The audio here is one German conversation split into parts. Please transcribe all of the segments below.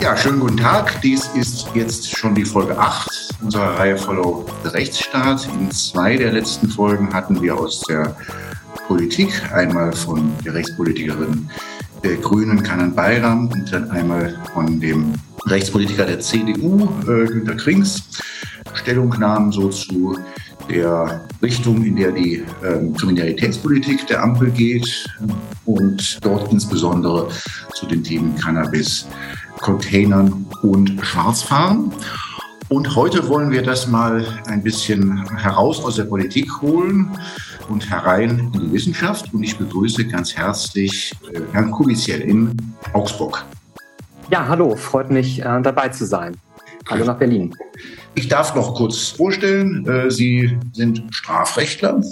Ja, schönen guten Tag. Dies ist jetzt schon die Folge 8 unserer Reihe Follow Rechtsstaat. In zwei der letzten Folgen hatten wir aus der Politik einmal von der Rechtspolitikerin der Grünen Kanan Bayram und dann einmal von dem Rechtspolitiker der CDU äh, Günter Krings Stellungnahmen so zu der Richtung, in der die ähm, Kriminalitätspolitik der Ampel geht und dort insbesondere zu den Themen Cannabis, Containern und Schwarzfahren. Und heute wollen wir das mal ein bisschen heraus aus der Politik holen und herein in die Wissenschaft. Und ich begrüße ganz herzlich äh, Herrn Kubitziel in Augsburg. Ja, hallo, freut mich äh, dabei zu sein. Hallo nach Berlin. Ich darf noch kurz vorstellen, äh, Sie sind Strafrechtler,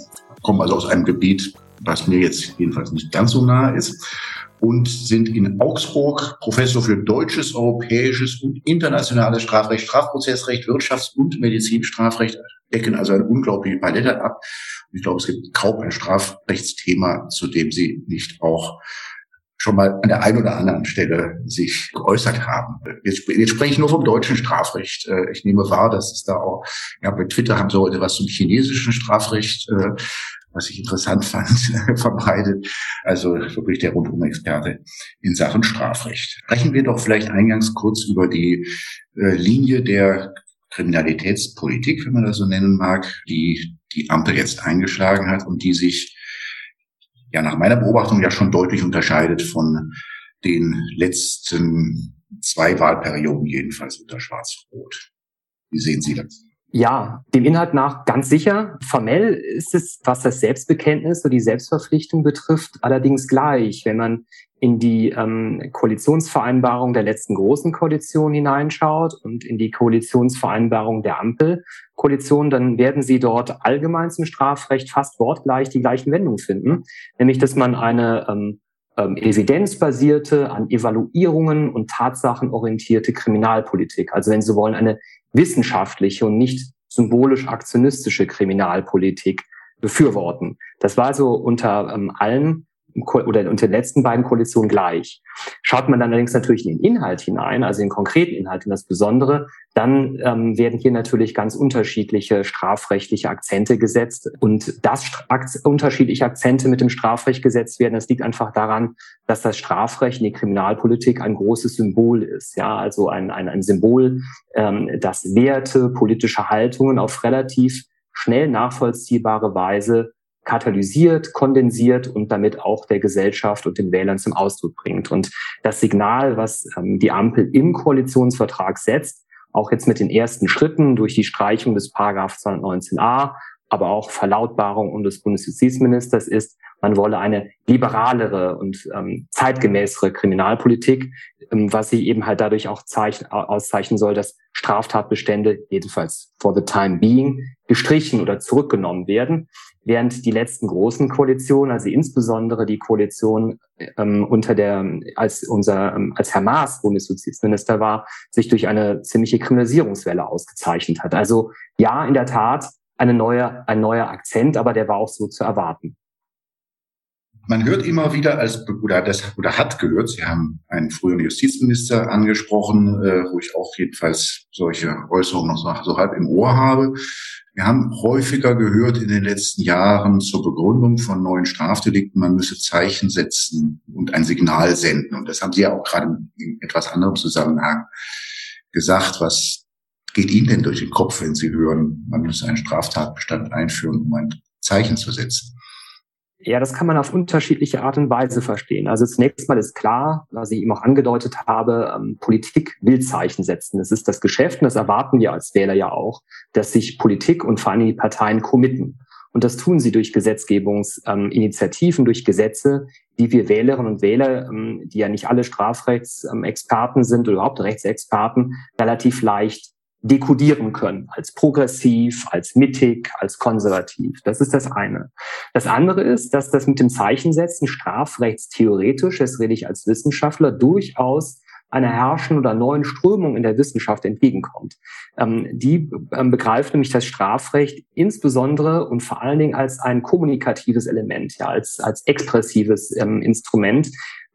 kommen also aus einem Gebiet, was mir jetzt jedenfalls nicht ganz so nah ist und sind in Augsburg Professor für deutsches, europäisches und internationales Strafrecht, Strafprozessrecht, Wirtschafts- und Medizinstrafrecht, decken also eine unglaubliche Palette ab. ich glaube, es gibt kaum ein Strafrechtsthema, zu dem Sie nicht auch schon mal an der einen oder anderen Stelle sich geäußert haben. Jetzt, jetzt spreche ich nur vom deutschen Strafrecht. Äh, ich nehme wahr, dass es da auch, ja, bei Twitter haben sie heute was zum chinesischen Strafrecht, äh, was ich interessant fand, verbreitet. Also wirklich der Rundum-Experte in Sachen Strafrecht. Sprechen wir doch vielleicht eingangs kurz über die äh, Linie der Kriminalitätspolitik, wenn man das so nennen mag, die die Ampel jetzt eingeschlagen hat und die sich ja nach meiner Beobachtung ja schon deutlich unterscheidet von den letzten zwei Wahlperioden jedenfalls unter Schwarz-Rot. Wie sehen Sie das? Ja, dem Inhalt nach ganz sicher. Formell ist es, was das Selbstbekenntnis oder die Selbstverpflichtung betrifft, allerdings gleich. Wenn man in die ähm, Koalitionsvereinbarung der letzten großen Koalition hineinschaut und in die Koalitionsvereinbarung der Ampelkoalition, dann werden Sie dort allgemein zum Strafrecht fast wortgleich die gleichen Wendungen finden, nämlich dass man eine ähm, ähm, evidenzbasierte, an Evaluierungen und Tatsachen orientierte Kriminalpolitik, also wenn Sie wollen, eine wissenschaftliche und nicht symbolisch aktionistische Kriminalpolitik befürworten. Das war also unter ähm, allen oder unter den letzten beiden Koalitionen gleich. Schaut man dann allerdings natürlich in den Inhalt hinein, also in den konkreten Inhalt, in das Besondere, dann ähm, werden hier natürlich ganz unterschiedliche strafrechtliche Akzente gesetzt. Und dass unterschiedliche Akzente mit dem Strafrecht gesetzt werden, das liegt einfach daran, dass das Strafrecht in die Kriminalpolitik ein großes Symbol ist. Ja, also ein, ein, ein Symbol, ähm, das Werte, politische Haltungen auf relativ schnell nachvollziehbare Weise katalysiert, kondensiert und damit auch der Gesellschaft und den Wählern zum Ausdruck bringt. Und das Signal, was ähm, die Ampel im Koalitionsvertrag setzt, auch jetzt mit den ersten Schritten durch die Streichung des Paragraph 219a, aber auch Verlautbarung des Bundesjustizministers ist, man wolle eine liberalere und ähm, zeitgemäßere Kriminalpolitik, ähm, was sie eben halt dadurch auch zeichn, auszeichnen soll, dass Straftatbestände, jedenfalls for the time being, gestrichen oder zurückgenommen werden, während die letzten großen Koalitionen, also insbesondere die Koalition ähm, unter der, als unser, ähm, als Herr Maas Bundesjustizminister war, sich durch eine ziemliche Kriminalisierungswelle ausgezeichnet hat. Also ja, in der Tat eine neue, ein neuer Akzent, aber der war auch so zu erwarten. Man hört immer wieder als oder das oder hat gehört, Sie haben einen früheren Justizminister angesprochen, äh, wo ich auch jedenfalls solche Äußerungen noch so, so halb im Ohr habe. Wir haben häufiger gehört in den letzten Jahren zur Begründung von neuen Strafdelikten, man müsse Zeichen setzen und ein Signal senden. Und das haben Sie ja auch gerade in etwas anderem Zusammenhang gesagt. Was geht Ihnen denn durch den Kopf, wenn Sie hören, man müsse einen Straftatbestand einführen, um ein Zeichen zu setzen? Ja, das kann man auf unterschiedliche Art und Weise verstehen. Also zunächst mal ist klar, was ich eben auch angedeutet habe, ähm, Politik will Zeichen setzen. Das ist das Geschäft und das erwarten wir als Wähler ja auch, dass sich Politik und vor allem die Parteien committen. Und das tun sie durch Gesetzgebungsinitiativen, durch Gesetze, die wir Wählerinnen und Wähler, ähm, die ja nicht alle Strafrechtsexperten sind oder überhaupt Rechtsexperten, relativ leicht dekodieren können als progressiv, als mittig, als konservativ. Das ist das eine. Das andere ist, dass das mit dem Zeichensetzen strafrechtstheoretisch, das rede ich als Wissenschaftler, durchaus einer herrschenden oder neuen Strömung in der Wissenschaft entgegenkommt. Ähm, die ähm, begreift nämlich das Strafrecht insbesondere und vor allen Dingen als ein kommunikatives Element, ja, als, als expressives ähm, Instrument,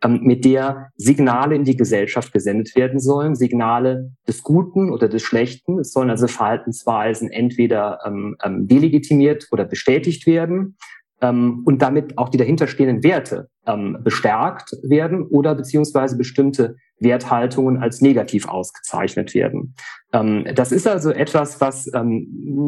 mit der Signale in die Gesellschaft gesendet werden sollen, Signale des Guten oder des Schlechten. Es sollen also Verhaltensweisen entweder ähm, ähm, delegitimiert oder bestätigt werden ähm, und damit auch die dahinterstehenden Werte ähm, bestärkt werden oder beziehungsweise bestimmte Werthaltungen als negativ ausgezeichnet werden. Ähm, das ist also etwas, was ähm,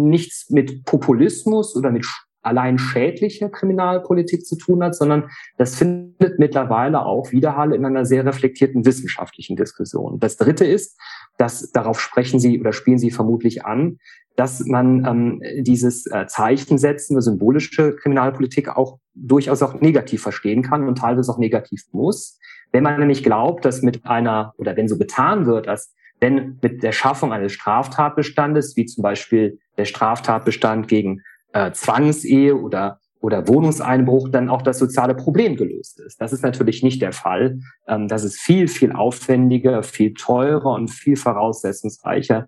nichts mit Populismus oder mit allein schädlicher Kriminalpolitik zu tun hat, sondern das findet mittlerweile auch Widerhall in einer sehr reflektierten wissenschaftlichen Diskussion. Das Dritte ist, dass darauf sprechen Sie oder spielen Sie vermutlich an, dass man ähm, dieses äh, Zeichen setzen, symbolische Kriminalpolitik auch durchaus auch negativ verstehen kann und teilweise auch negativ muss. Wenn man nämlich glaubt, dass mit einer oder wenn so getan wird, als wenn mit der Schaffung eines Straftatbestandes, wie zum Beispiel der Straftatbestand gegen äh, Zwangsehe oder oder Wohnungseinbruch dann auch das soziale Problem gelöst ist. Das ist natürlich nicht der Fall. Ähm, das ist viel, viel aufwendiger, viel teurer und viel voraussetzungsreicher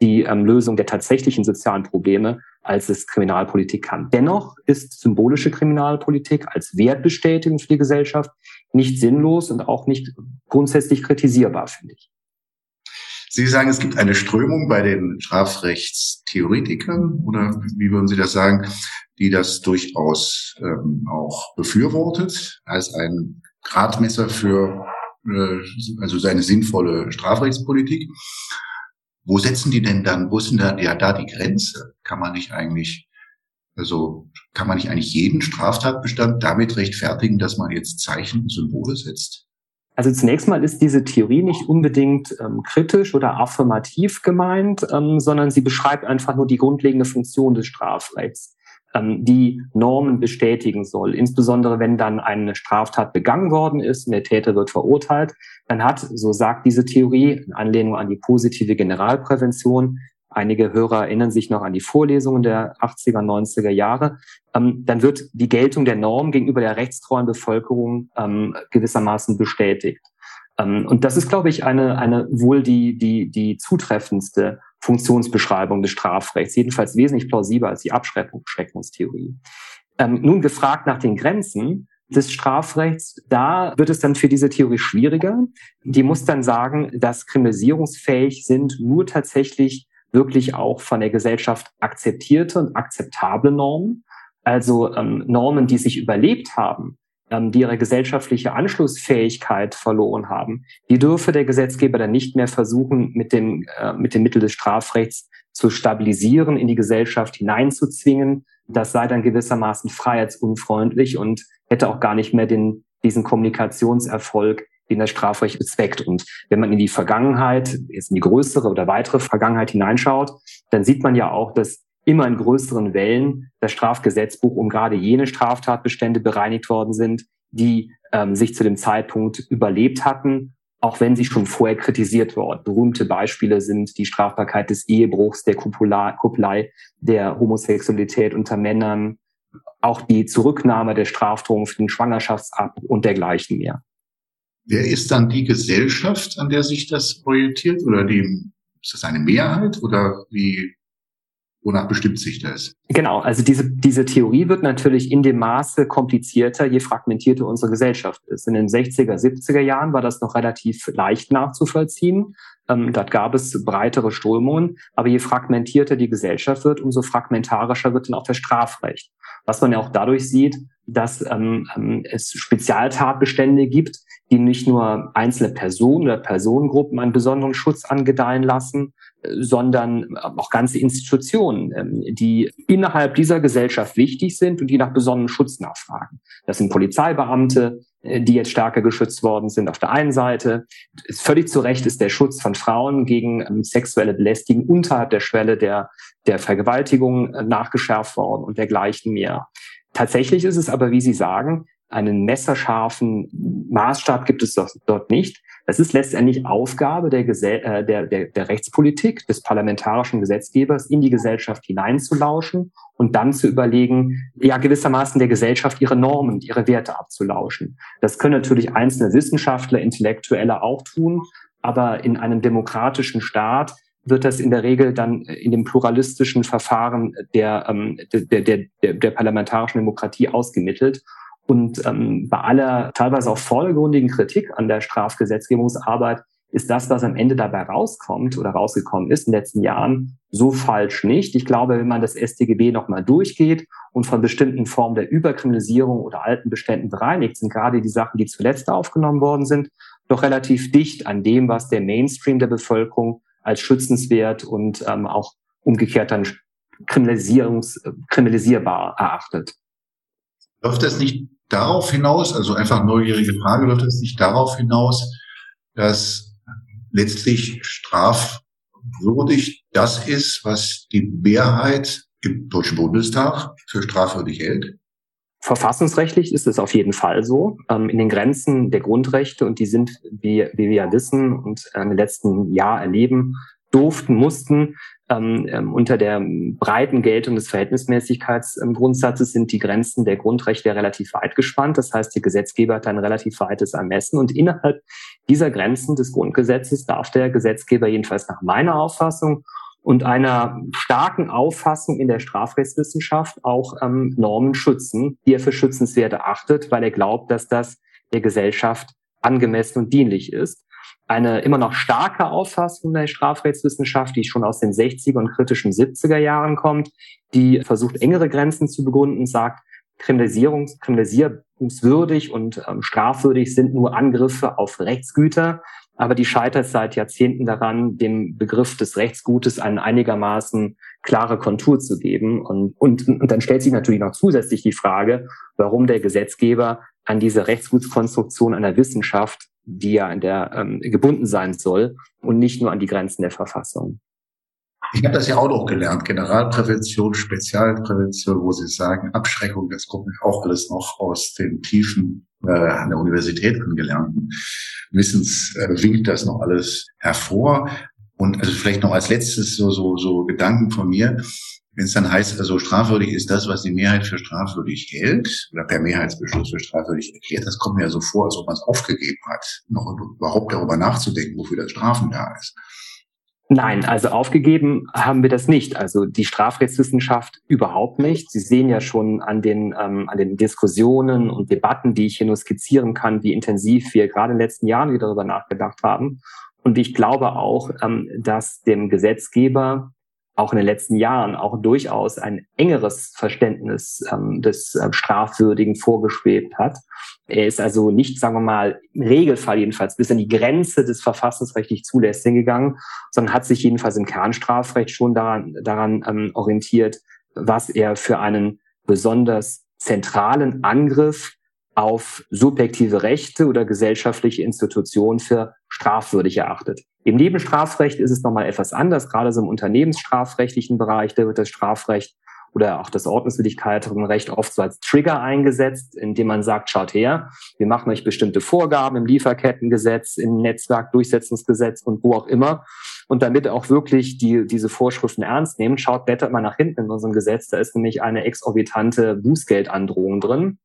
die ähm, Lösung der tatsächlichen sozialen Probleme, als es Kriminalpolitik kann. Dennoch ist symbolische Kriminalpolitik als Wertbestätigung für die Gesellschaft nicht sinnlos und auch nicht grundsätzlich kritisierbar, finde ich. Sie sagen, es gibt eine Strömung bei den Strafrechtstheoretikern oder wie würden Sie das sagen, die das durchaus ähm, auch befürwortet als ein Gradmesser für äh, also seine sinnvolle Strafrechtspolitik. Wo setzen die denn dann, wo ist denn da, ja, da die Grenze? Kann man nicht eigentlich, also kann man nicht eigentlich jeden Straftatbestand damit rechtfertigen, dass man jetzt Zeichen und Symbole setzt? Also zunächst mal ist diese Theorie nicht unbedingt ähm, kritisch oder affirmativ gemeint, ähm, sondern sie beschreibt einfach nur die grundlegende Funktion des Strafrechts ähm, die Normen bestätigen soll. Insbesondere wenn dann eine Straftat begangen worden ist und der Täter wird verurteilt, dann hat, so sagt diese Theorie, in Anlehnung an die positive Generalprävention, einige Hörer erinnern sich noch an die Vorlesungen der 80er, 90er Jahre, ähm, dann wird die Geltung der Norm gegenüber der rechtstreuen Bevölkerung ähm, gewissermaßen bestätigt. Ähm, und das ist, glaube ich, eine, eine wohl die, die, die zutreffendste Funktionsbeschreibung des Strafrechts, jedenfalls wesentlich plausibler als die Abschreckungstheorie. Ähm, nun gefragt nach den Grenzen des Strafrechts, da wird es dann für diese Theorie schwieriger. Die muss dann sagen, dass kriminalisierungsfähig sind nur tatsächlich wirklich auch von der Gesellschaft akzeptierte und akzeptable Normen, also ähm, Normen, die sich überlebt haben, ähm, die ihre gesellschaftliche Anschlussfähigkeit verloren haben, die dürfe der Gesetzgeber dann nicht mehr versuchen, mit dem, äh, mit dem Mittel des Strafrechts zu stabilisieren, in die Gesellschaft hineinzuzwingen. Das sei dann gewissermaßen freiheitsunfreundlich und hätte auch gar nicht mehr den, diesen Kommunikationserfolg, den das Strafrecht bezweckt. Und wenn man in die Vergangenheit, jetzt in die größere oder weitere Vergangenheit hineinschaut, dann sieht man ja auch, dass immer in größeren Wellen das Strafgesetzbuch um gerade jene Straftatbestände bereinigt worden sind, die ähm, sich zu dem Zeitpunkt überlebt hatten, auch wenn sie schon vorher kritisiert wurden. Berühmte Beispiele sind die Strafbarkeit des Ehebruchs, der Kuppelei, der Homosexualität unter Männern, auch die Zurücknahme der Strafdrohung für den Schwangerschaftsab und dergleichen mehr. Wer ist dann die Gesellschaft, an der sich das orientiert? Oder die, ist das eine Mehrheit? Oder wie Wonach bestimmt sich das? Genau, also diese, diese Theorie wird natürlich in dem Maße komplizierter, je fragmentierter unsere Gesellschaft ist. In den 60er, 70er Jahren war das noch relativ leicht nachzuvollziehen. Ähm, dort gab es breitere Strömungen, aber je fragmentierter die Gesellschaft wird, umso fragmentarischer wird dann auch das Strafrecht. Was man ja auch dadurch sieht, dass ähm, ähm es Spezialtatbestände gibt, die nicht nur einzelne Personen oder Personengruppen einen besonderen Schutz angedeihen lassen, sondern auch ganze Institutionen, ähm, die innerhalb dieser Gesellschaft wichtig sind und die nach besonderem Schutz nachfragen. Das sind Polizeibeamte, äh, die jetzt stärker geschützt worden sind auf der einen Seite. Völlig zu Recht ist der Schutz von Frauen gegen ähm, sexuelle Belästigung unterhalb der Schwelle der, der Vergewaltigung äh, nachgeschärft worden und dergleichen mehr. Tatsächlich ist es aber, wie Sie sagen, einen messerscharfen Maßstab gibt es dort nicht. Das ist letztendlich Aufgabe der, Gesell äh, der, der, der Rechtspolitik, des parlamentarischen Gesetzgebers, in die Gesellschaft hineinzulauschen und dann zu überlegen, ja gewissermaßen der Gesellschaft ihre Normen, ihre Werte abzulauschen. Das können natürlich einzelne Wissenschaftler, Intellektuelle auch tun, aber in einem demokratischen Staat wird das in der Regel dann in dem pluralistischen Verfahren der, ähm, der, der, der, der parlamentarischen Demokratie ausgemittelt. Und ähm, bei aller teilweise auch vordergründigen Kritik an der Strafgesetzgebungsarbeit ist das, was am Ende dabei rauskommt oder rausgekommen ist in den letzten Jahren, so falsch nicht. Ich glaube, wenn man das StGB nochmal durchgeht und von bestimmten Formen der Überkriminalisierung oder alten Beständen bereinigt, sind gerade die Sachen, die zuletzt aufgenommen worden sind, doch relativ dicht an dem, was der Mainstream der Bevölkerung als schützenswert und ähm, auch umgekehrt dann kriminalisierungs kriminalisierbar erachtet. Läuft das nicht darauf hinaus, also einfach neugierige Frage, läuft das nicht darauf hinaus, dass letztlich strafwürdig das ist, was die Mehrheit im Deutschen Bundestag für strafwürdig hält? Verfassungsrechtlich ist es auf jeden Fall so. Ähm, in den Grenzen der Grundrechte, und die sind, wie, wie wir ja wissen und im letzten Jahr erleben, durften, mussten ähm, ähm, unter der breiten Geltung des Verhältnismäßigkeitsgrundsatzes sind die Grenzen der Grundrechte relativ weit gespannt. Das heißt, der Gesetzgeber hat ein relativ weites Ermessen und innerhalb dieser Grenzen des Grundgesetzes darf der Gesetzgeber jedenfalls nach meiner Auffassung und einer starken Auffassung in der Strafrechtswissenschaft auch ähm, Normen schützen, die er für schützenswert erachtet, weil er glaubt, dass das der Gesellschaft angemessen und dienlich ist eine immer noch starke Auffassung der Strafrechtswissenschaft, die schon aus den 60er und kritischen 70er Jahren kommt, die versucht, engere Grenzen zu begründen, sagt, Kriminalisierungs kriminalisierungswürdig und ähm, strafwürdig sind nur Angriffe auf Rechtsgüter, aber die scheitert seit Jahrzehnten daran, dem Begriff des Rechtsgutes einen einigermaßen klare Kontur zu geben. Und, und, und dann stellt sich natürlich noch zusätzlich die Frage, warum der Gesetzgeber an diese Rechtsgutskonstruktion einer Wissenschaft die ja in der ähm, gebunden sein soll und nicht nur an die Grenzen der Verfassung. Ich habe das ja auch noch gelernt, Generalprävention, Spezialprävention, wo Sie sagen, Abschreckung, das kommt auch alles noch aus den Tiefen äh, an der Universität angelernten Wissens, äh, winkt das noch alles hervor. Und also vielleicht noch als letztes so, so, so Gedanken von mir. Wenn es dann heißt, also strafwürdig ist das, was die Mehrheit für strafwürdig hält oder per Mehrheitsbeschluss für strafwürdig erklärt, das kommt mir ja so vor, als ob man es aufgegeben hat, noch überhaupt darüber nachzudenken, wofür das Strafen da ist. Nein, also aufgegeben haben wir das nicht. Also die Strafrechtswissenschaft überhaupt nicht. Sie sehen ja schon an den, ähm, an den Diskussionen und Debatten, die ich hier nur skizzieren kann, wie intensiv wir gerade in den letzten Jahren wieder darüber nachgedacht haben. Und ich glaube auch, ähm, dass dem Gesetzgeber auch in den letzten Jahren auch durchaus ein engeres Verständnis ähm, des äh, Strafwürdigen vorgeschwebt hat. Er ist also nicht, sagen wir mal, im Regelfall jedenfalls bis an die Grenze des verfassungsrechtlich Zulässigen gegangen, sondern hat sich jedenfalls im Kernstrafrecht schon daran, daran ähm, orientiert, was er für einen besonders zentralen Angriff auf subjektive Rechte oder gesellschaftliche Institutionen für strafwürdig erachtet. Im Nebenstrafrecht ist es nochmal etwas anders, gerade so im unternehmensstrafrechtlichen Bereich, da wird das Strafrecht oder auch das Ordnungswidrigkeitenrecht oft so als Trigger eingesetzt, indem man sagt, schaut her, wir machen euch bestimmte Vorgaben im Lieferkettengesetz, im Netzwerkdurchsetzungsgesetz und wo auch immer. Und damit auch wirklich die, diese Vorschriften ernst nehmen, schaut, blättert mal nach hinten in unserem Gesetz, da ist nämlich eine exorbitante Bußgeldandrohung drin.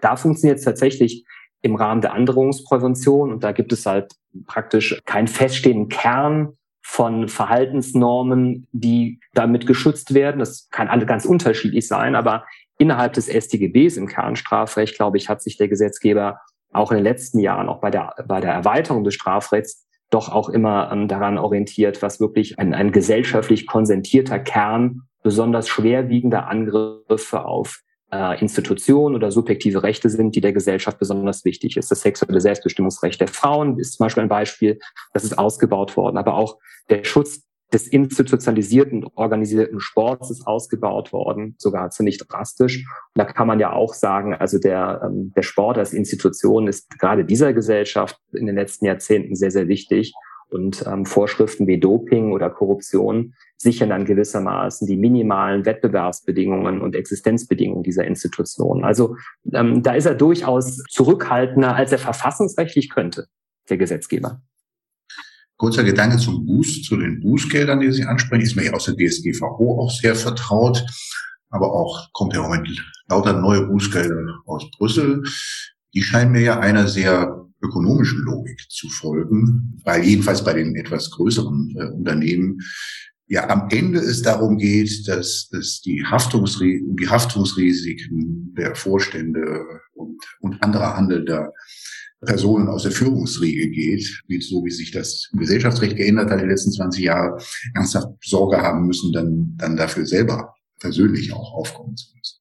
Da funktioniert es tatsächlich im Rahmen der Androhungsprävention und da gibt es halt praktisch keinen feststehenden Kern von Verhaltensnormen, die damit geschützt werden. Das kann alle ganz unterschiedlich sein, aber innerhalb des StGBs im Kernstrafrecht, glaube ich, hat sich der Gesetzgeber auch in den letzten Jahren, auch bei der, bei der Erweiterung des Strafrechts, doch auch immer ähm, daran orientiert, was wirklich ein, ein gesellschaftlich konsentierter Kern besonders schwerwiegender Angriffe auf äh, Institutionen oder subjektive Rechte sind, die der Gesellschaft besonders wichtig ist. Das sexuelle Selbstbestimmungsrecht der Frauen ist zum Beispiel ein Beispiel, das ist ausgebaut worden, aber auch der Schutz des institutionalisierten, organisierten Sports ist ausgebaut worden, sogar ziemlich drastisch. Und da kann man ja auch sagen, also der, ähm, der Sport als Institution ist gerade dieser Gesellschaft in den letzten Jahrzehnten sehr, sehr wichtig. Und ähm, Vorschriften wie Doping oder Korruption sichern dann gewissermaßen die minimalen Wettbewerbsbedingungen und Existenzbedingungen dieser Institutionen. Also ähm, da ist er durchaus zurückhaltender, als er verfassungsrechtlich könnte, der Gesetzgeber. Kurzer Gedanke zum Buß, zu den Bußgeldern, die Sie ansprechen, ist mir ja aus der DSGVO auch sehr vertraut, aber auch kommt ja im Moment lauter neue Bußgelder aus Brüssel. Die scheinen mir ja einer sehr ökonomischen Logik zu folgen, weil jedenfalls bei den etwas größeren äh, Unternehmen ja am Ende es darum geht, dass, dass die, Haftungsri die Haftungsrisiken der Vorstände und anderer handelnder Personen aus der Führungsriege geht, wie, so wie sich das im Gesellschaftsrecht geändert hat in den letzten 20 Jahren, ernsthaft Sorge haben müssen, dann, dann dafür selber persönlich auch aufkommen zu müssen.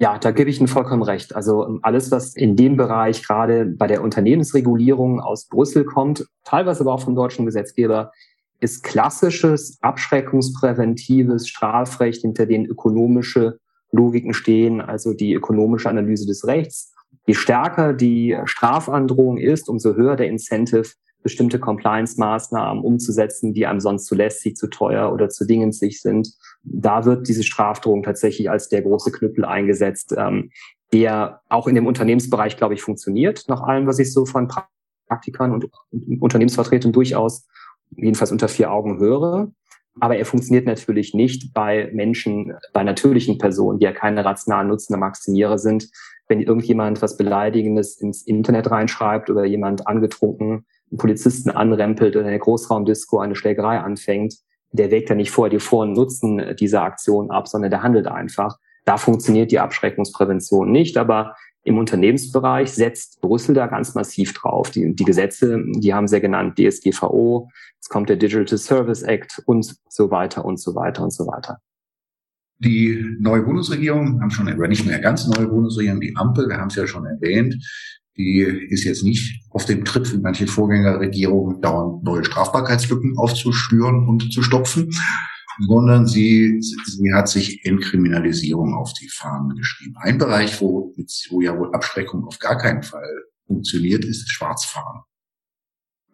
Ja, da gebe ich Ihnen vollkommen recht. Also ähm, alles, was in dem Bereich gerade bei der Unternehmensregulierung aus Brüssel kommt, teilweise aber auch vom deutschen Gesetzgeber, ist klassisches, abschreckungspräventives Strafrecht, hinter dem ökonomische Logiken stehen, also die ökonomische Analyse des Rechts. Je stärker die Strafandrohung ist, umso höher der Incentive, bestimmte Compliance-Maßnahmen umzusetzen, die einem sonst zu lästig, zu teuer oder zu dingensig sind. Da wird diese Strafdrohung tatsächlich als der große Knüppel eingesetzt, ähm, der auch in dem Unternehmensbereich, glaube ich, funktioniert, nach allem, was ich so von Praktikern und Unternehmensvertretern durchaus jedenfalls unter vier Augen höre. Aber er funktioniert natürlich nicht bei Menschen, bei natürlichen Personen, die ja keine rationalen Nutzende Maximierer sind. Wenn irgendjemand was Beleidigendes ins Internet reinschreibt oder jemand angetrunken einen Polizisten anrempelt oder in der Großraumdisco eine Schlägerei anfängt, der wägt ja nicht vorher die Vor- und Nutzen dieser Aktion ab, sondern der handelt einfach. Da funktioniert die Abschreckungsprävention nicht, aber im Unternehmensbereich setzt Brüssel da ganz massiv drauf. Die, die Gesetze, die haben sie genannt, DSGVO, es kommt der Digital Service Act und so weiter und so weiter und so weiter. Die neue Bundesregierung, haben schon, aber nicht mehr ganz neue Bundesregierung, die Ampel, wir haben es ja schon erwähnt, die ist jetzt nicht auf dem Trip wie manche Vorgängerregierungen dauernd neue Strafbarkeitslücken aufzuspüren und zu stopfen, sondern sie, sie hat sich Entkriminalisierung auf die Fahnen geschrieben. Ein Bereich, wo, wo ja wohl Abschreckung auf gar keinen Fall funktioniert, ist Schwarzfahren.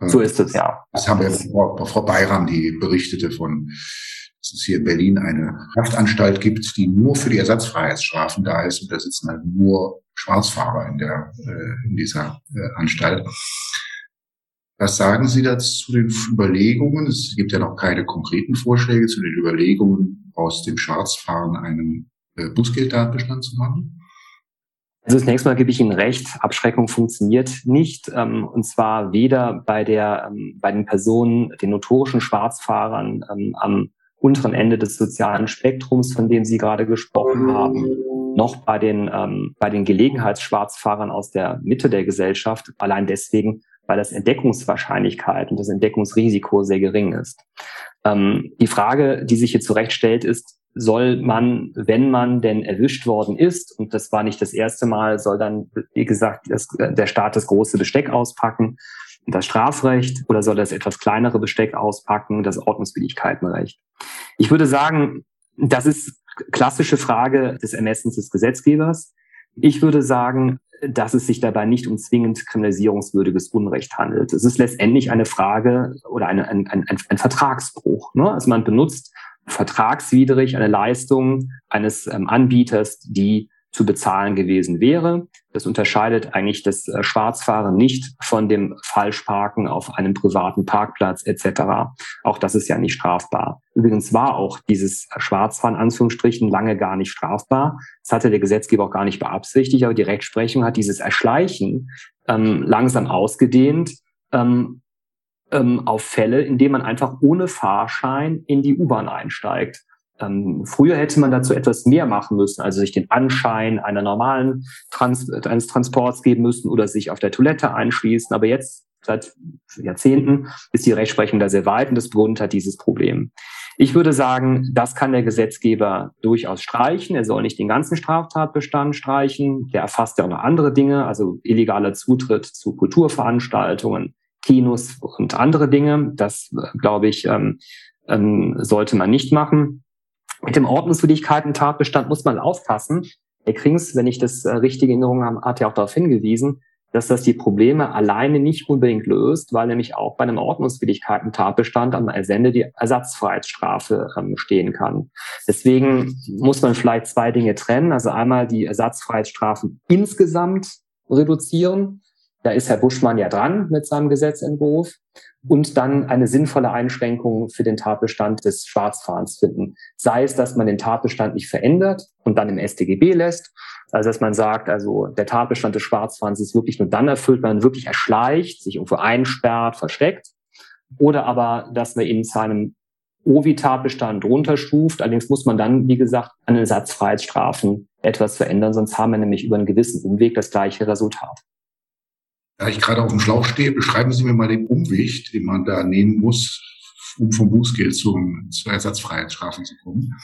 So ist es, ja. Das haben wir Frau, Frau Bayram, die berichtete von, dass es hier in Berlin eine Haftanstalt gibt, die nur für die Ersatzfreiheitsstrafen da ist und da sitzen halt nur Schwarzfahrer in der, äh, in dieser äh, Anstalt. Was sagen Sie dazu zu den Überlegungen? Es gibt ja noch keine konkreten Vorschläge zu den Überlegungen, aus dem Schwarzfahren einen äh, zu machen. Also zunächst mal gebe ich Ihnen recht, Abschreckung funktioniert nicht. Ähm, und zwar weder bei, der, ähm, bei den Personen, den notorischen Schwarzfahrern ähm, am unteren Ende des sozialen Spektrums, von dem Sie gerade gesprochen haben, noch bei den, ähm, bei den Gelegenheitsschwarzfahrern aus der Mitte der Gesellschaft. Allein deswegen, weil das Entdeckungswahrscheinlichkeit und das Entdeckungsrisiko sehr gering ist. Ähm, die Frage, die sich hier zurecht stellt, ist, soll man, wenn man denn erwischt worden ist, und das war nicht das erste Mal, soll dann, wie gesagt, das, der Staat das große Besteck auspacken, das Strafrecht, oder soll das etwas kleinere Besteck auspacken, das Ordnungswidrigkeitenrecht? Ich würde sagen, das ist klassische Frage des Ermessens des Gesetzgebers. Ich würde sagen, dass es sich dabei nicht um zwingend kriminalisierungswürdiges Unrecht handelt. Es ist letztendlich eine Frage oder eine, ein, ein, ein Vertragsbruch. Ne? Also man benutzt vertragswidrig eine Leistung eines ähm, Anbieters, die zu bezahlen gewesen wäre. Das unterscheidet eigentlich das äh, Schwarzfahren nicht von dem Falschparken auf einem privaten Parkplatz etc. Auch das ist ja nicht strafbar. Übrigens war auch dieses Schwarzfahren Anführungsstrichen lange gar nicht strafbar. Das hatte der Gesetzgeber auch gar nicht beabsichtigt, aber die Rechtsprechung hat dieses Erschleichen ähm, langsam ausgedehnt ähm, ähm, auf Fälle, in denen man einfach ohne Fahrschein in die U-Bahn einsteigt. Ähm, früher hätte man dazu etwas mehr machen müssen, also sich den Anschein einer normalen Trans eines Transports geben müssen oder sich auf der Toilette einschließen. Aber jetzt, seit Jahrzehnten, ist die Rechtsprechung da sehr weit und das begründet hat dieses Problem. Ich würde sagen, das kann der Gesetzgeber durchaus streichen. Er soll nicht den ganzen Straftatbestand streichen. Der erfasst ja auch noch andere Dinge, also illegaler Zutritt zu Kulturveranstaltungen, Kinos und andere Dinge. Das, glaube ich, ähm, ähm, sollte man nicht machen. Mit dem Ordnungswidrigkeiten-Tatbestand muss man aufpassen. Herr Krings, wenn ich das äh, richtige Erinnerung habe, hat ja auch darauf hingewiesen, dass das die Probleme alleine nicht unbedingt löst, weil nämlich auch bei einem Ordnungswidrigkeiten-Tatbestand am Ersende die Ersatzfreiheitsstrafe ähm, stehen kann. Deswegen muss man vielleicht zwei Dinge trennen. Also einmal die Ersatzfreiheitsstrafen insgesamt reduzieren da ist Herr Buschmann ja dran mit seinem Gesetzentwurf. Und dann eine sinnvolle Einschränkung für den Tatbestand des Schwarzfahrens finden. Sei es, dass man den Tatbestand nicht verändert und dann im StGB lässt. Also, dass man sagt, also der Tatbestand des Schwarzfahrens ist wirklich nur dann erfüllt, wenn man wirklich erschleicht, sich irgendwo einsperrt, versteckt. Oder aber, dass man ihn zu einem OVI-Tatbestand runterstuft. Allerdings muss man dann, wie gesagt, an Ersatzfreiheitsstrafen etwas verändern, sonst haben wir nämlich über einen gewissen Umweg das gleiche Resultat. Da ich gerade auf dem Schlauch stehe, beschreiben Sie mir mal den Umweg, den man da nehmen muss, um vom Bußgeld zum, zur Ersatzfreiheitsstrafe zu kommen.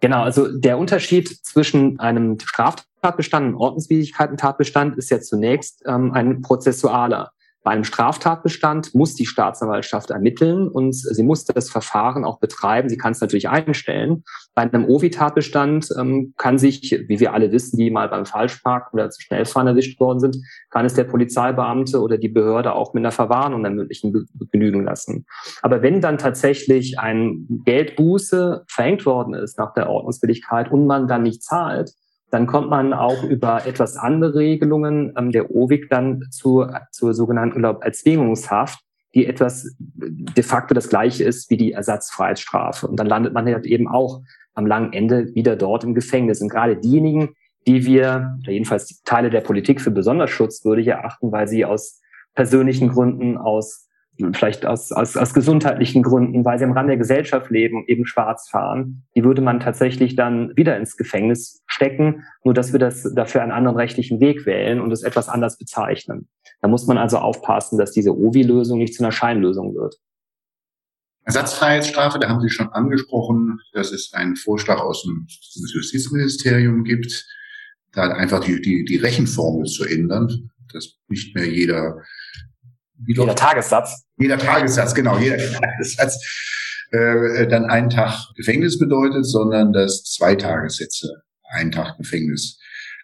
Genau, also der Unterschied zwischen einem Straftatbestand und Ordnungswidrigkeiten-Tatbestand ist ja zunächst ähm, ein prozessualer. Bei einem Straftatbestand muss die Staatsanwaltschaft ermitteln und sie muss das Verfahren auch betreiben. Sie kann es natürlich einstellen. Bei einem OVI-Tatbestand ähm, kann sich, wie wir alle wissen, die mal beim Falschparken oder zu Schnellfahren erwischt worden sind, kann es der Polizeibeamte oder die Behörde auch mit einer Verwarnung ermöglichen genügen lassen. Aber wenn dann tatsächlich ein Geldbuße verhängt worden ist nach der Ordnungswidrigkeit und man dann nicht zahlt, dann kommt man auch über etwas andere Regelungen ähm, der OWIG dann zu, zur sogenannten glaub, Erzwingungshaft, die etwas de facto das gleiche ist wie die Ersatzfreiheitsstrafe. Und dann landet man halt eben auch am langen Ende wieder dort im Gefängnis. Und gerade diejenigen, die wir, oder jedenfalls Teile der Politik für besonders schutzwürdig erachten, weil sie aus persönlichen Gründen, aus vielleicht aus, aus, aus gesundheitlichen Gründen, weil sie am Rand der Gesellschaft leben, eben schwarz fahren, die würde man tatsächlich dann wieder ins Gefängnis stecken, nur dass wir das dafür einen anderen rechtlichen Weg wählen und es etwas anders bezeichnen. Da muss man also aufpassen, dass diese OVI-Lösung nicht zu einer Scheinlösung wird. Ersatzfreiheitsstrafe, da haben Sie schon angesprochen, dass es einen Vorschlag aus dem Justizministerium gibt, da einfach die, die, die Rechenformel zu ändern, dass nicht mehr jeder jeder Tagessatz. Jeder Tagessatz, genau, jeder Tagessatz äh, dann einen Tag Gefängnis bedeutet, sondern dass zwei Tagessätze einen Tag Gefängnis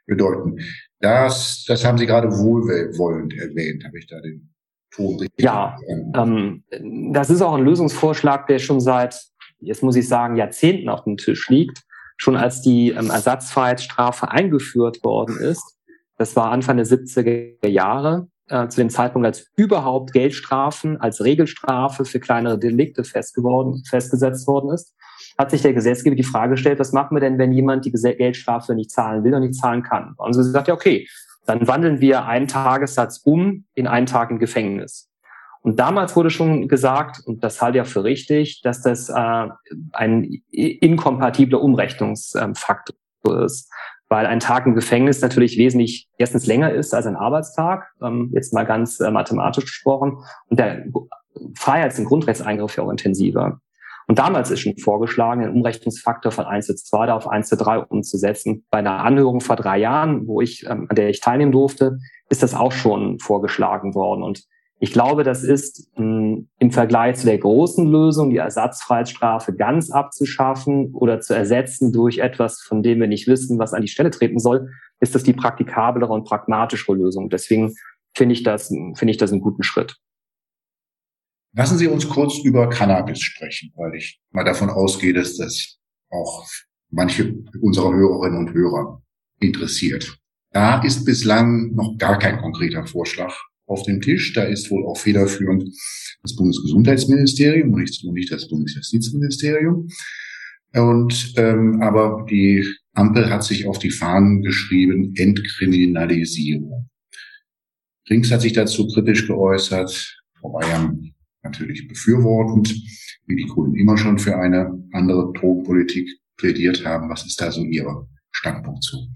bedeuten. Das, das haben Sie gerade wohlwollend erwähnt, habe ich da den Ton richtig Ja, ähm, das ist auch ein Lösungsvorschlag, der schon seit, jetzt muss ich sagen, Jahrzehnten auf dem Tisch liegt. Schon als die ähm, Ersatzfreiheitsstrafe eingeführt worden ist, das war Anfang der 70er Jahre, äh, zu dem Zeitpunkt, als überhaupt Geldstrafen als Regelstrafe für kleinere Delikte festgeworden, festgesetzt worden ist, hat sich der Gesetzgeber die Frage gestellt, was machen wir denn, wenn jemand die Geldstrafe nicht zahlen will und nicht zahlen kann? Und so gesagt, ja, okay, dann wandeln wir einen Tagessatz um in einen Tag im Gefängnis. Und damals wurde schon gesagt, und das halte ich ja für richtig, dass das äh, ein inkompatibler Umrechnungsfaktor ist weil ein Tag im Gefängnis natürlich wesentlich erstens länger ist als ein Arbeitstag, ähm, jetzt mal ganz äh, mathematisch gesprochen, und der Freiheits- und Grundrechtseingriff ja auch intensiver. Und damals ist schon vorgeschlagen, den Umrechnungsfaktor von 1 zu 2 auf 1 zu 3 umzusetzen. Bei einer Anhörung vor drei Jahren, wo ich, ähm, an der ich teilnehmen durfte, ist das auch schon vorgeschlagen worden. Und ich glaube, das ist mh, hm, im Vergleich zu der großen Lösung, die Ersatzfreiheitsstrafe ganz abzuschaffen oder zu ersetzen durch etwas, von dem wir nicht wissen, was an die Stelle treten soll, ist das die praktikablere und pragmatischere Lösung. Deswegen finde ich das, finde ich das einen guten Schritt. Lassen Sie uns kurz über Cannabis sprechen, weil ich mal davon ausgehe, dass das auch manche unserer Hörerinnen und Hörer interessiert. Da ist bislang noch gar kein konkreter Vorschlag auf dem Tisch. Da ist wohl auch federführend das Bundesgesundheitsministerium, nicht, nicht das Bundesjustizministerium. Und ähm, aber die Ampel hat sich auf die Fahnen geschrieben, Entkriminalisierung. Links hat sich dazu kritisch geäußert, Frau Bayern natürlich befürwortend, wie die Grünen immer schon für eine andere Drogenpolitik plädiert haben. Was ist da so Ihr Standpunkt zu?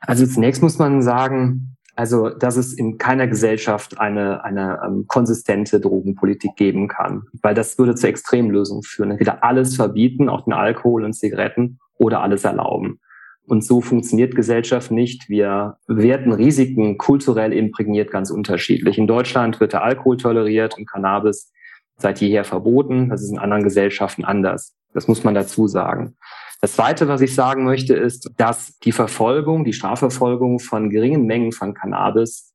Also zunächst muss man sagen, also, dass es in keiner Gesellschaft eine, eine ähm, konsistente Drogenpolitik geben kann, weil das würde zur Extremlösung führen. Entweder alles verbieten, auch den Alkohol und Zigaretten, oder alles erlauben. Und so funktioniert Gesellschaft nicht. Wir werten Risiken kulturell imprägniert ganz unterschiedlich. In Deutschland wird der Alkohol toleriert und Cannabis seit jeher verboten. Das ist in anderen Gesellschaften anders. Das muss man dazu sagen. Das Zweite, was ich sagen möchte, ist, dass die Verfolgung, die Strafverfolgung von geringen Mengen von Cannabis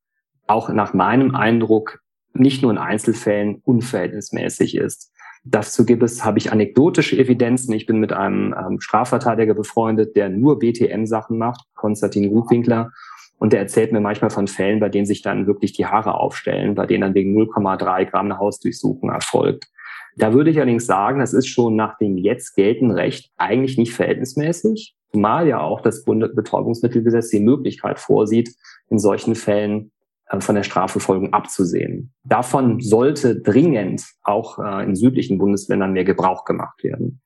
auch nach meinem Eindruck nicht nur in Einzelfällen unverhältnismäßig ist. Dazu gibt es, habe ich anekdotische Evidenzen. Ich bin mit einem ähm, Strafverteidiger befreundet, der nur BTM-Sachen macht, Konstantin Gutwinkler. Und der erzählt mir manchmal von Fällen, bei denen sich dann wirklich die Haare aufstellen, bei denen dann wegen 0,3 Gramm eine Hausdurchsuchung erfolgt. Da würde ich allerdings sagen, das ist schon nach dem jetzt geltenden Recht eigentlich nicht verhältnismäßig, zumal ja auch das Bundesbetäubungsmittelgesetz die Möglichkeit vorsieht, in solchen Fällen äh, von der Strafverfolgung abzusehen. Davon sollte dringend auch äh, in südlichen Bundesländern mehr Gebrauch gemacht werden.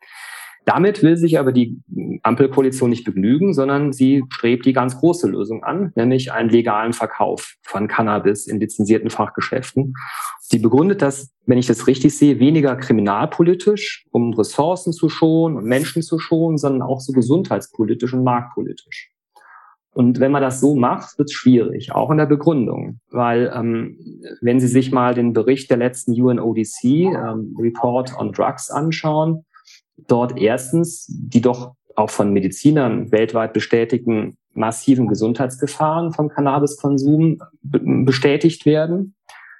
Damit will sich aber die Ampelkoalition nicht begnügen, sondern sie strebt die ganz große Lösung an, nämlich einen legalen Verkauf von Cannabis in lizenzierten Fachgeschäften. Sie begründet das, wenn ich das richtig sehe, weniger kriminalpolitisch, um Ressourcen zu schonen und Menschen zu schonen, sondern auch so gesundheitspolitisch und marktpolitisch. Und wenn man das so macht, wird es schwierig, auch in der Begründung. Weil ähm, wenn Sie sich mal den Bericht der letzten UNODC, ähm, Report on Drugs, anschauen, dort erstens die doch auch von Medizinern weltweit bestätigten massiven Gesundheitsgefahren vom Cannabiskonsum bestätigt werden.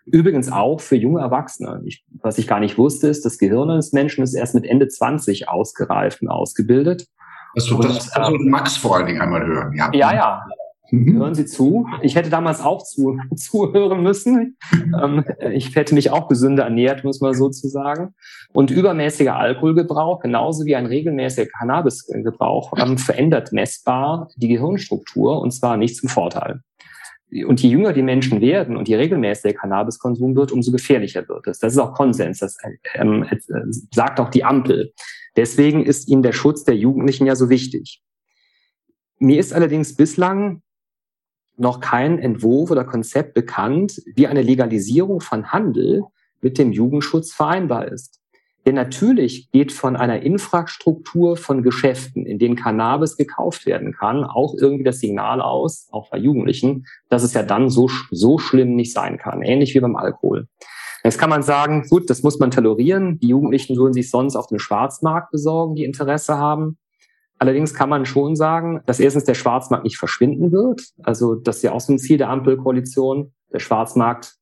Übrigens auch für junge Erwachsene. Ich, was ich gar nicht wusste, ist, das Gehirn des Menschen ist erst mit Ende 20 ausgereift und ausgebildet. Das, das, das also Max vor allen Dingen einmal hören. Ja, ja. ja. Mhm. Hören Sie zu. Ich hätte damals auch zu, zuhören müssen. ähm, ich hätte mich auch gesünder ernährt, muss man so zu sagen. Und übermäßiger Alkoholgebrauch, genauso wie ein regelmäßiger Cannabisgebrauch, ähm, verändert messbar die Gehirnstruktur und zwar nicht zum Vorteil. Und je jünger die Menschen werden und je regelmäßiger Cannabiskonsum wird, umso gefährlicher wird es. Das ist auch Konsens. Das ähm, äh, sagt auch die Ampel. Deswegen ist ihnen der Schutz der Jugendlichen ja so wichtig. Mir ist allerdings bislang noch kein Entwurf oder Konzept bekannt, wie eine Legalisierung von Handel mit dem Jugendschutz vereinbar ist. Denn natürlich geht von einer Infrastruktur von Geschäften, in denen Cannabis gekauft werden kann, auch irgendwie das Signal aus, auch bei Jugendlichen, dass es ja dann so, so schlimm nicht sein kann. Ähnlich wie beim Alkohol. Jetzt kann man sagen, gut, das muss man tolerieren. Die Jugendlichen würden sich sonst auf dem Schwarzmarkt besorgen, die Interesse haben. Allerdings kann man schon sagen, dass erstens der Schwarzmarkt nicht verschwinden wird. Also das ist ja auch so ein Ziel der Ampelkoalition. Der Schwarzmarkt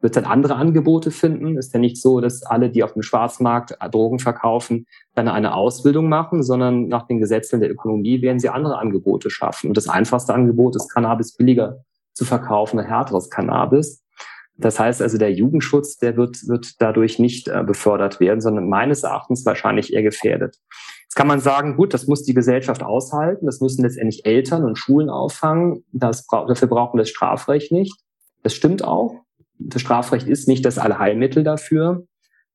wird dann andere Angebote finden. Ist ja nicht so, dass alle, die auf dem Schwarzmarkt Drogen verkaufen, dann eine Ausbildung machen, sondern nach den Gesetzen der Ökonomie werden sie andere Angebote schaffen. Und das einfachste Angebot ist, Cannabis billiger zu verkaufen, ein härteres Cannabis. Das heißt also, der Jugendschutz, der wird, wird dadurch nicht äh, befördert werden, sondern meines Erachtens wahrscheinlich eher gefährdet. Jetzt kann man sagen, gut, das muss die Gesellschaft aushalten, das müssen letztendlich Eltern und Schulen auffangen, das, dafür brauchen wir das Strafrecht nicht. Das stimmt auch. Das Strafrecht ist nicht das Allheilmittel dafür.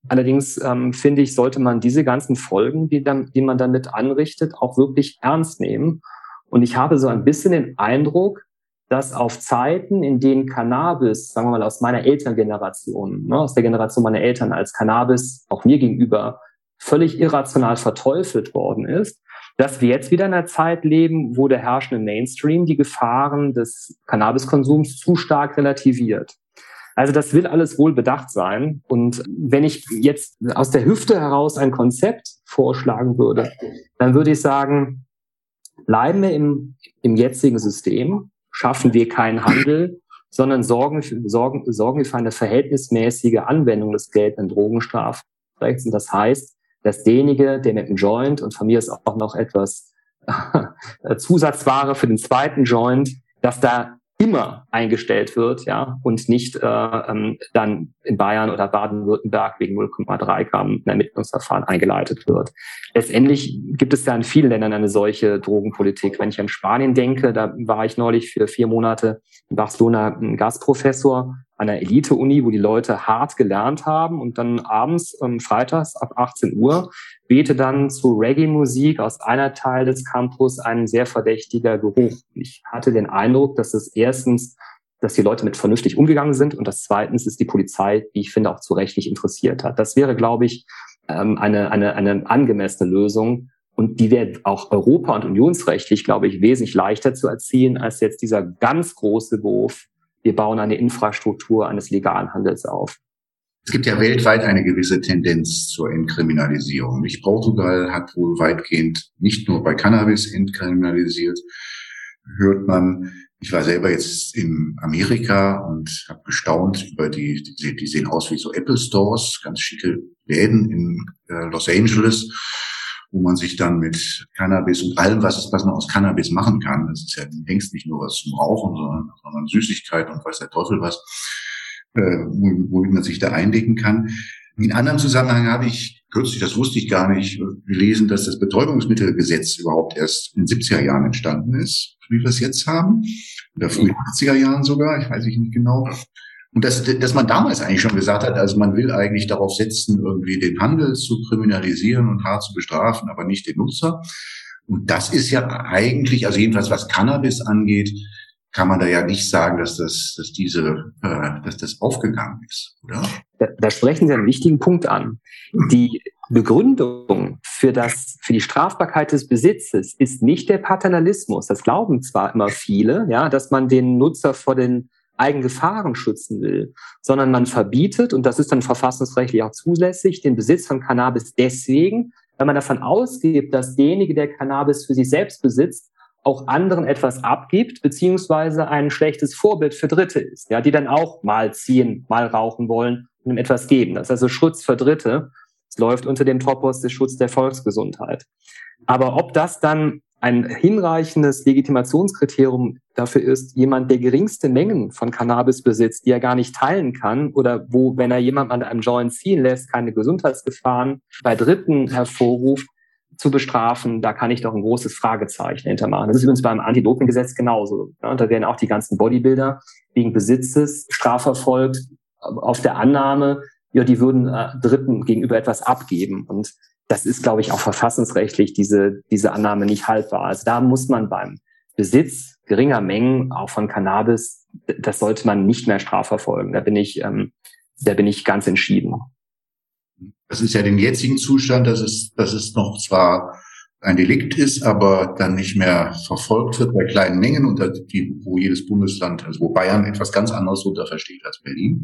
Allerdings ähm, finde ich, sollte man diese ganzen Folgen, die, dann, die man damit anrichtet, auch wirklich ernst nehmen. Und ich habe so ein bisschen den Eindruck, dass auf Zeiten, in denen Cannabis, sagen wir mal aus meiner Elterngeneration, ne, aus der Generation meiner Eltern, als Cannabis auch mir gegenüber völlig irrational verteufelt worden ist, dass wir jetzt wieder in einer Zeit leben, wo der herrschende Mainstream die Gefahren des Cannabiskonsums zu stark relativiert. Also das will alles wohl bedacht sein. Und wenn ich jetzt aus der Hüfte heraus ein Konzept vorschlagen würde, dann würde ich sagen, bleiben wir im, im jetzigen System, schaffen wir keinen Handel, sondern sorgen, sorgen, sorgen wir für eine verhältnismäßige Anwendung des geltenden Drogenstrafrechts. Und das heißt, dass derjenige, der mit dem Joint und von mir ist auch noch etwas Zusatzware für den zweiten Joint, dass da immer eingestellt wird, ja, und nicht äh, ähm, dann in Bayern oder Baden-Württemberg wegen 0,3 Gramm ein Ermittlungsverfahren eingeleitet wird. Letztendlich gibt es ja in vielen Ländern eine solche Drogenpolitik. Wenn ich an Spanien denke, da war ich neulich für vier Monate in Barcelona Gastprofessor an einer Elite-Uni, wo die Leute hart gelernt haben und dann abends, ähm, freitags ab 18 Uhr, wehte dann zu Reggae-Musik aus einer Teil des Campus ein sehr verdächtiger Geruch. Ich hatte den Eindruck, dass es erstens, dass die Leute mit vernünftig umgegangen sind und das zweitens ist die Polizei, wie ich finde, auch zu Recht nicht interessiert hat. Das wäre, glaube ich, ähm, eine, eine, eine angemessene Lösung, und die wäre auch europa- und unionsrechtlich, glaube ich, wesentlich leichter zu erzielen als jetzt dieser ganz große Wurf wir bauen eine Infrastruktur eines legalen Handels auf. Es gibt ja weltweit eine gewisse Tendenz zur Entkriminalisierung. Nicht Portugal hat wohl weitgehend nicht nur bei Cannabis entkriminalisiert, hört man. Ich war selber jetzt in Amerika und habe gestaunt über die, die, die sehen aus wie so Apple Stores, ganz schicke Läden in äh, Los Angeles wo man sich dann mit Cannabis und allem, was, was man aus Cannabis machen kann, das ist ja längst nicht nur was zum Rauchen, sondern, sondern Süßigkeit und weiß der Teufel was, äh, wo, wo man sich da eindecken kann. In anderem Zusammenhang habe ich kürzlich, das wusste ich gar nicht, gelesen, dass das Betäubungsmittelgesetz überhaupt erst in den 70er Jahren entstanden ist, wie wir es jetzt haben. Oder frühen 80er Jahren sogar, ich weiß nicht genau. Und dass, dass man damals eigentlich schon gesagt hat, also man will eigentlich darauf setzen, irgendwie den Handel zu kriminalisieren und hart zu bestrafen, aber nicht den Nutzer. Und das ist ja eigentlich, also jedenfalls was Cannabis angeht, kann man da ja nicht sagen, dass das, dass diese, äh, dass das aufgegangen ist, oder? Da, da sprechen Sie einen wichtigen Punkt an. Die Begründung für das, für die Strafbarkeit des Besitzes ist nicht der Paternalismus. Das glauben zwar immer viele, ja, dass man den Nutzer vor den eigenen Gefahren schützen will, sondern man verbietet, und das ist dann verfassungsrechtlich auch zulässig, den Besitz von Cannabis deswegen, weil man davon ausgeht, dass derjenige, der Cannabis für sich selbst besitzt, auch anderen etwas abgibt, beziehungsweise ein schlechtes Vorbild für Dritte ist, ja, die dann auch mal ziehen, mal rauchen wollen und ihm etwas geben. Das ist also Schutz für Dritte. Es läuft unter dem Topos des Schutz der Volksgesundheit. Aber ob das dann ein hinreichendes Legitimationskriterium dafür ist, jemand, der geringste Mengen von Cannabis besitzt, die er gar nicht teilen kann, oder wo, wenn er jemand an einem Joint ziehen lässt, keine Gesundheitsgefahren bei Dritten hervorruft, zu bestrafen, da kann ich doch ein großes Fragezeichen hintermachen. Das ist übrigens beim Anti-Doping-Gesetz genauso. Ja, da werden auch die ganzen Bodybuilder wegen Besitzes strafverfolgt auf der Annahme, ja, die würden äh, Dritten gegenüber etwas abgeben. Und das ist, glaube ich, auch verfassungsrechtlich diese, diese Annahme nicht haltbar. Also da muss man beim Besitz geringer Mengen, auch von Cannabis, das sollte man nicht mehr strafverfolgen. Da bin ich, ähm, da bin ich ganz entschieden. Das ist ja den jetzigen Zustand, dass es, dass es noch zwar ein Delikt ist, aber dann nicht mehr verfolgt wird bei kleinen Mengen und die, wo jedes Bundesland, also wo Bayern etwas ganz anderes darunter versteht als Berlin.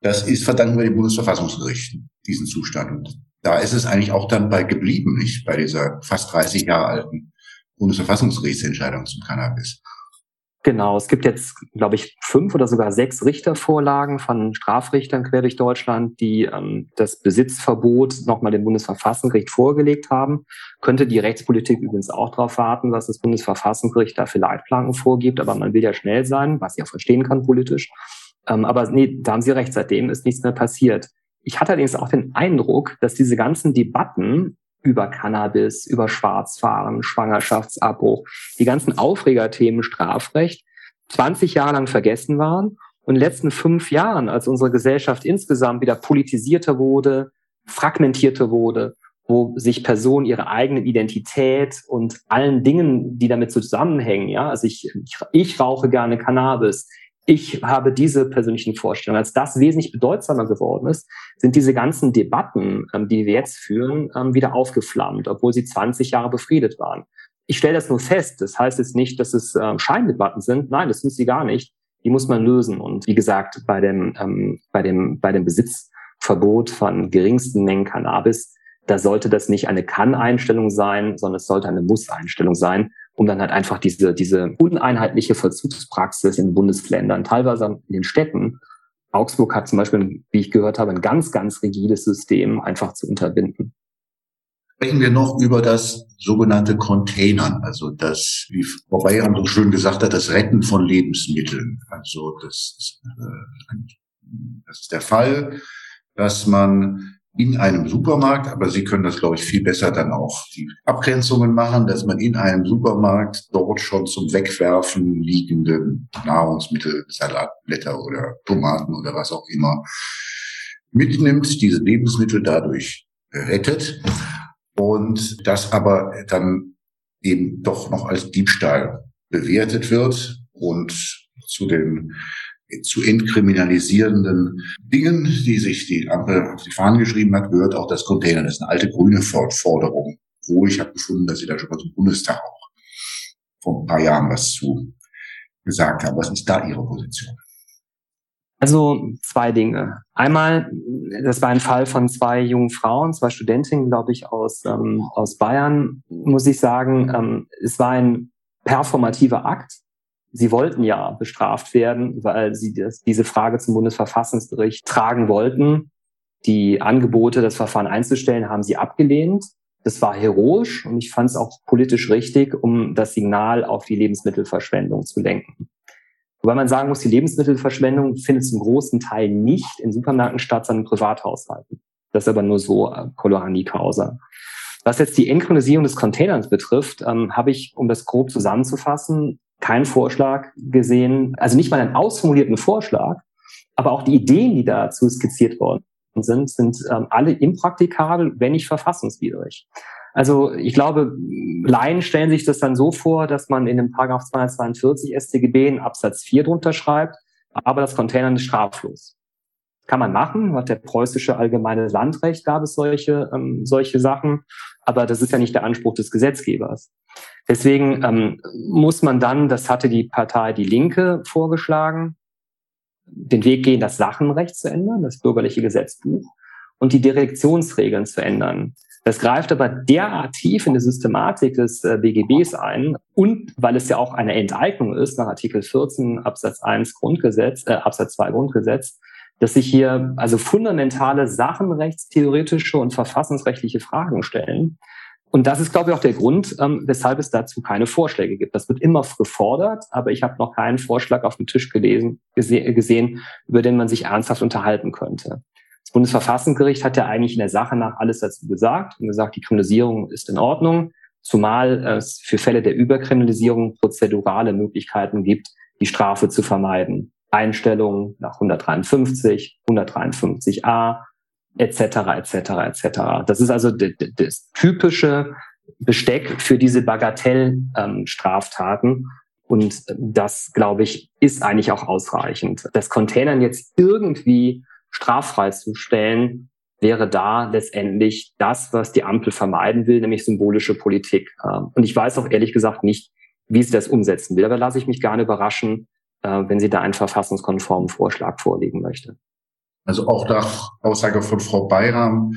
Das ist verdanken wir den Bundesverfassungsgerichten, diesen Zustand. Da ist es eigentlich auch dann bei geblieben, nicht bei dieser fast 30 Jahre alten Bundesverfassungsgerichtsentscheidung zum Cannabis. Genau, es gibt jetzt, glaube ich, fünf oder sogar sechs Richtervorlagen von Strafrichtern quer durch Deutschland, die ähm, das Besitzverbot nochmal dem Bundesverfassungsgericht vorgelegt haben. Könnte die Rechtspolitik übrigens auch darauf warten, was das Bundesverfassungsgericht da für Leitplanken vorgibt, aber man will ja schnell sein, was ich auch verstehen kann politisch. Ähm, aber nee, da haben Sie recht, seitdem ist nichts mehr passiert. Ich hatte allerdings auch den Eindruck, dass diese ganzen Debatten über Cannabis, über Schwarzfahren, Schwangerschaftsabbruch, die ganzen Aufregerthemen Strafrecht 20 Jahre lang vergessen waren. Und in den letzten fünf Jahren, als unsere Gesellschaft insgesamt wieder politisierter wurde, fragmentierter wurde, wo sich Personen ihre eigene Identität und allen Dingen, die damit zusammenhängen, ja, also ich, ich, ich rauche gerne Cannabis, ich habe diese persönlichen Vorstellungen. Als das wesentlich bedeutsamer geworden ist, sind diese ganzen Debatten, ähm, die wir jetzt führen, ähm, wieder aufgeflammt, obwohl sie 20 Jahre befriedet waren. Ich stelle das nur fest. Das heißt jetzt nicht, dass es ähm, Scheindebatten sind. Nein, das sind sie gar nicht. Die muss man lösen. Und wie gesagt, bei dem, ähm, bei dem, bei dem Besitzverbot von geringsten Mengen Cannabis, da sollte das nicht eine Kann-Einstellung sein, sondern es sollte eine Muss-Einstellung sein um dann halt einfach diese, diese uneinheitliche Vollzugspraxis in Bundesländern, teilweise in den Städten, Augsburg hat zum Beispiel, wie ich gehört habe, ein ganz, ganz rigides System einfach zu unterbinden. Sprechen wir noch über das sogenannte Containern, also das, wie Frau Bayern so schön gesagt hat, das Retten von Lebensmitteln. Also das, äh, das ist der Fall, dass man in einem Supermarkt, aber Sie können das, glaube ich, viel besser dann auch die Abgrenzungen machen, dass man in einem Supermarkt dort schon zum Wegwerfen liegende Nahrungsmittel, Salatblätter oder Tomaten oder was auch immer mitnimmt, diese Lebensmittel dadurch rettet und das aber dann eben doch noch als Diebstahl bewertet wird und zu den zu entkriminalisierenden Dingen, die sich die Ampel auf die Fahnen geschrieben hat, gehört auch das Container. Das ist eine alte grüne Forderung. Wo ich habe gefunden, dass sie da schon mal zum Bundestag auch vor ein paar Jahren was zu gesagt haben. Was ist da Ihre Position? Also zwei Dinge. Einmal, das war ein Fall von zwei jungen Frauen, zwei Studentinnen, glaube ich, aus, ähm, aus Bayern, muss ich sagen. Ähm, es war ein performativer Akt sie wollten ja bestraft werden, weil sie das, diese Frage zum Bundesverfassungsgericht tragen wollten. Die Angebote, das Verfahren einzustellen, haben sie abgelehnt. Das war heroisch und ich fand es auch politisch richtig, um das Signal auf die Lebensmittelverschwendung zu lenken. Wobei man sagen muss, die Lebensmittelverschwendung findet zum großen Teil nicht in Supermärkten statt, sondern in Privathaushalten. Das ist aber nur so äh, Colorani Causa. Was jetzt die Entkolonisierung des Containers betrifft, ähm, habe ich, um das grob zusammenzufassen, keinen Vorschlag gesehen, also nicht mal einen ausformulierten Vorschlag, Aber auch die Ideen, die dazu skizziert worden sind, sind ähm, alle impraktikabel, wenn nicht verfassungswidrig. Also ich glaube, Laien stellen sich das dann so vor, dass man in dem Paragraph 242 StGB in Absatz 4 drunter schreibt, aber das Containern ist straflos. Kann man machen, hat der preußische allgemeine Landrecht gab es solche, ähm, solche Sachen, aber das ist ja nicht der Anspruch des Gesetzgebers. Deswegen ähm, muss man dann, das hatte die Partei Die Linke vorgeschlagen, den Weg gehen, das Sachenrecht zu ändern, das bürgerliche Gesetzbuch und die Direktionsregeln zu ändern. Das greift aber derart tief in die Systematik des äh, BGBs ein und weil es ja auch eine Enteignung ist nach Artikel 14 Absatz 1 Grundgesetz, äh, Absatz 2 Grundgesetz, dass sich hier also fundamentale sachenrechtstheoretische und verfassungsrechtliche Fragen stellen. Und das ist, glaube ich, auch der Grund, ähm, weshalb es dazu keine Vorschläge gibt. Das wird immer gefordert, aber ich habe noch keinen Vorschlag auf dem Tisch gelesen, gese gesehen, über den man sich ernsthaft unterhalten könnte. Das Bundesverfassungsgericht hat ja eigentlich in der Sache nach alles dazu gesagt und gesagt, die Kriminalisierung ist in Ordnung, zumal es für Fälle der Überkriminalisierung prozedurale Möglichkeiten gibt, die Strafe zu vermeiden. Einstellungen nach 153, 153a, etc., etc., etc. Das ist also das typische Besteck für diese Bagatellstraftaten. Ähm, und das, glaube ich, ist eigentlich auch ausreichend. Das Containern jetzt irgendwie straffrei zu stellen, wäre da letztendlich das, was die Ampel vermeiden will, nämlich symbolische Politik. Ähm, und ich weiß auch ehrlich gesagt nicht, wie sie das umsetzen will. Aber lasse ich mich gerne überraschen, äh, wenn sie da einen verfassungskonformen Vorschlag vorlegen möchte. Also auch nach Aussage von Frau Bayram,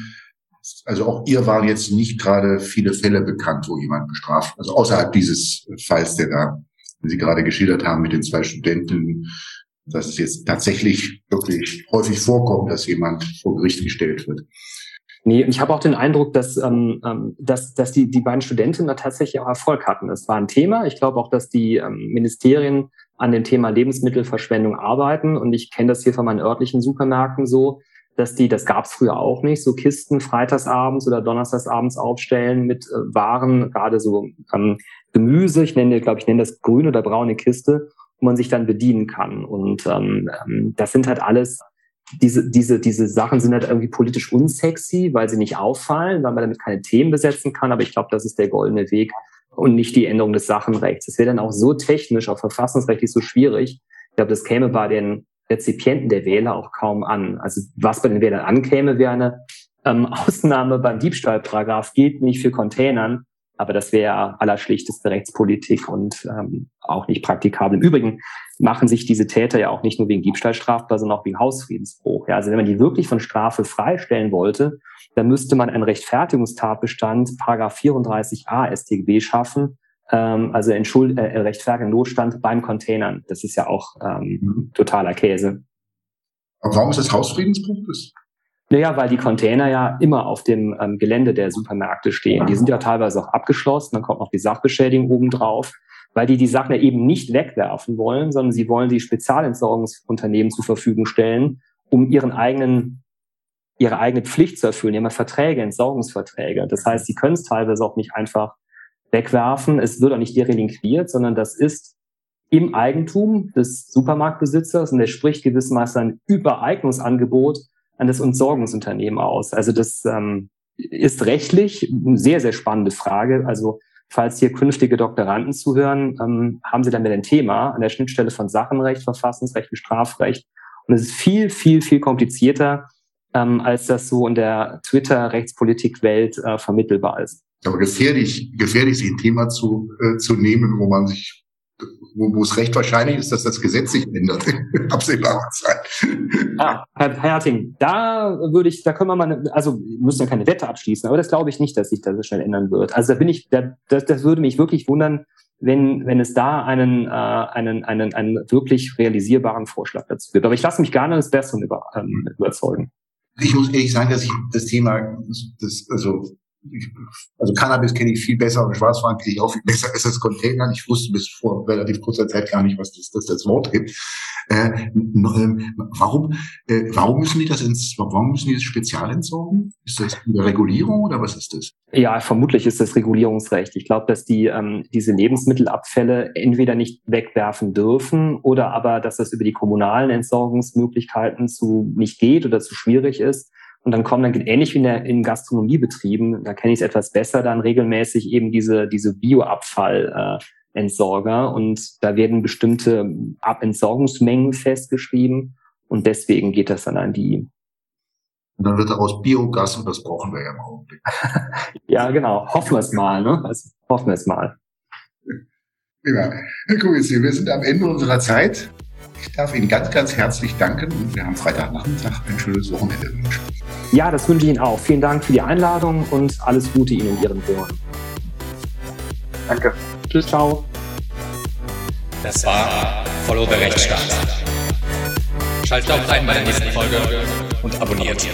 also auch ihr waren jetzt nicht gerade viele Fälle bekannt, wo jemand bestraft, also außerhalb dieses Falls, der da, den Sie gerade geschildert haben mit den zwei Studenten, dass es jetzt tatsächlich wirklich häufig vorkommt, dass jemand vor Gericht gestellt wird. Nee, ich habe auch den Eindruck, dass, ähm, ähm, dass, dass die, die beiden Studentinnen tatsächlich auch Erfolg hatten. Es war ein Thema. Ich glaube auch, dass die ähm, Ministerien an dem Thema Lebensmittelverschwendung arbeiten. Und ich kenne das hier von meinen örtlichen Supermärkten so, dass die, das gab es früher auch nicht, so Kisten freitagsabends oder donnerstagsabends aufstellen mit äh, Waren, gerade so ähm, Gemüse, ich nenne, glaube ich, nenne das grüne oder braune Kiste, wo man sich dann bedienen kann. Und ähm, ähm, das sind halt alles, diese, diese, diese Sachen sind halt irgendwie politisch unsexy, weil sie nicht auffallen, weil man damit keine Themen besetzen kann. Aber ich glaube, das ist der goldene Weg, und nicht die Änderung des Sachenrechts. Es wäre dann auch so technisch, auch verfassungsrechtlich so schwierig. Ich glaube, das käme bei den Rezipienten der Wähler auch kaum an. Also was bei den Wählern ankäme, wäre eine ähm, Ausnahme beim Diebstahlparagraph gilt nicht für Containern, aber das wäre allerschlichteste Rechtspolitik und ähm, auch nicht praktikabel. Im Übrigen machen sich diese Täter ja auch nicht nur wegen Diebstahl strafbar, sondern auch wegen Hausfriedensbruch. Ja, also wenn man die wirklich von Strafe freistellen wollte, dann müsste man einen Rechtfertigungstatbestand, Paragraph 34a StGB schaffen, ähm, also Entschuld äh, rechtfertigen Notstand beim Containern. Das ist ja auch ähm, mhm. totaler Käse. Aber warum ist das Hausfriedensbruch? Das naja, weil die Container ja immer auf dem ähm, Gelände der Supermärkte stehen. Die sind ja teilweise auch abgeschlossen, dann kommt noch die Sachbeschädigung obendrauf, weil die die Sachen ja eben nicht wegwerfen wollen, sondern sie wollen die Spezialentsorgungsunternehmen zur Verfügung stellen, um ihren eigenen ihre eigene Pflicht zu erfüllen. Die haben ja Verträge, Entsorgungsverträge. Das heißt, sie können es teilweise auch nicht einfach wegwerfen. Es wird auch nicht derelinquiert, sondern das ist im Eigentum des Supermarktbesitzers und der spricht gewissermaßen ein Übereignungsangebot an das Entsorgungsunternehmen aus. Also das ähm, ist rechtlich eine sehr, sehr spannende Frage. Also falls hier künftige Doktoranden zuhören, ähm, haben sie damit ein Thema an der Schnittstelle von Sachenrecht, Verfassungsrecht und Strafrecht. Und es ist viel, viel, viel komplizierter, ähm, als das so in der Twitter-Rechtspolitik-Welt äh, vermittelbar ist. Aber gefährlich, gefährlich, sich ein Thema zu, äh, zu nehmen, wo man sich wo, wo es recht wahrscheinlich ist, dass das Gesetz sich ändert in absehbarer Zeit. Ah, Herr Herting, da würde ich, da können wir mal, also wir müssen ja keine Wette abschließen, aber das glaube ich nicht, dass sich das so schnell ändern wird. Also da bin ich, da, das, das würde mich wirklich wundern, wenn, wenn es da einen, äh, einen, einen, einen wirklich realisierbaren Vorschlag dazu gibt. Aber ich lasse mich gerne des Besseren über, ähm, überzeugen. Ich muss ehrlich sagen, dass ich das Thema, das, also also Cannabis kenne ich viel besser und Schwarzfahren kenne ich auch viel besser als das Container. Ich wusste bis vor relativ kurzer Zeit gar nicht, was das, das, das Wort gibt. Äh, ähm, warum, äh, warum müssen die das ins, warum müssen die das spezial entsorgen? Ist das eine Regulierung oder was ist das? Ja, vermutlich ist das Regulierungsrecht. Ich glaube, dass die ähm, diese Lebensmittelabfälle entweder nicht wegwerfen dürfen oder aber, dass das über die kommunalen Entsorgungsmöglichkeiten zu nicht geht oder zu schwierig ist. Und dann kommen dann ähnlich wie in, der, in Gastronomiebetrieben, da kenne ich es etwas besser, dann regelmäßig eben diese, diese Bioabfall, äh, Entsorger und da werden bestimmte Abentsorgungsmengen festgeschrieben und deswegen geht das dann an die. Und dann wird daraus Biogas und das brauchen wir ja im Augenblick. ja, genau. Hoffen wir es mal, ne? Also, hoffen wir es mal. Ja. Herr Kubitzi, wir sind am Ende unserer Zeit. Ich darf Ihnen ganz, ganz herzlich danken und wir haben Freitagnachmittag ein schönes Wochenende wünschen. Ja, das wünsche ich Ihnen auch. Vielen Dank für die Einladung und alles Gute Ihnen und Ihren Hörern. Danke. Tschüss, ciao. Das war Follow the Rechtsstaat. Schaltet auch rein bei der nächsten Folge und abonniert.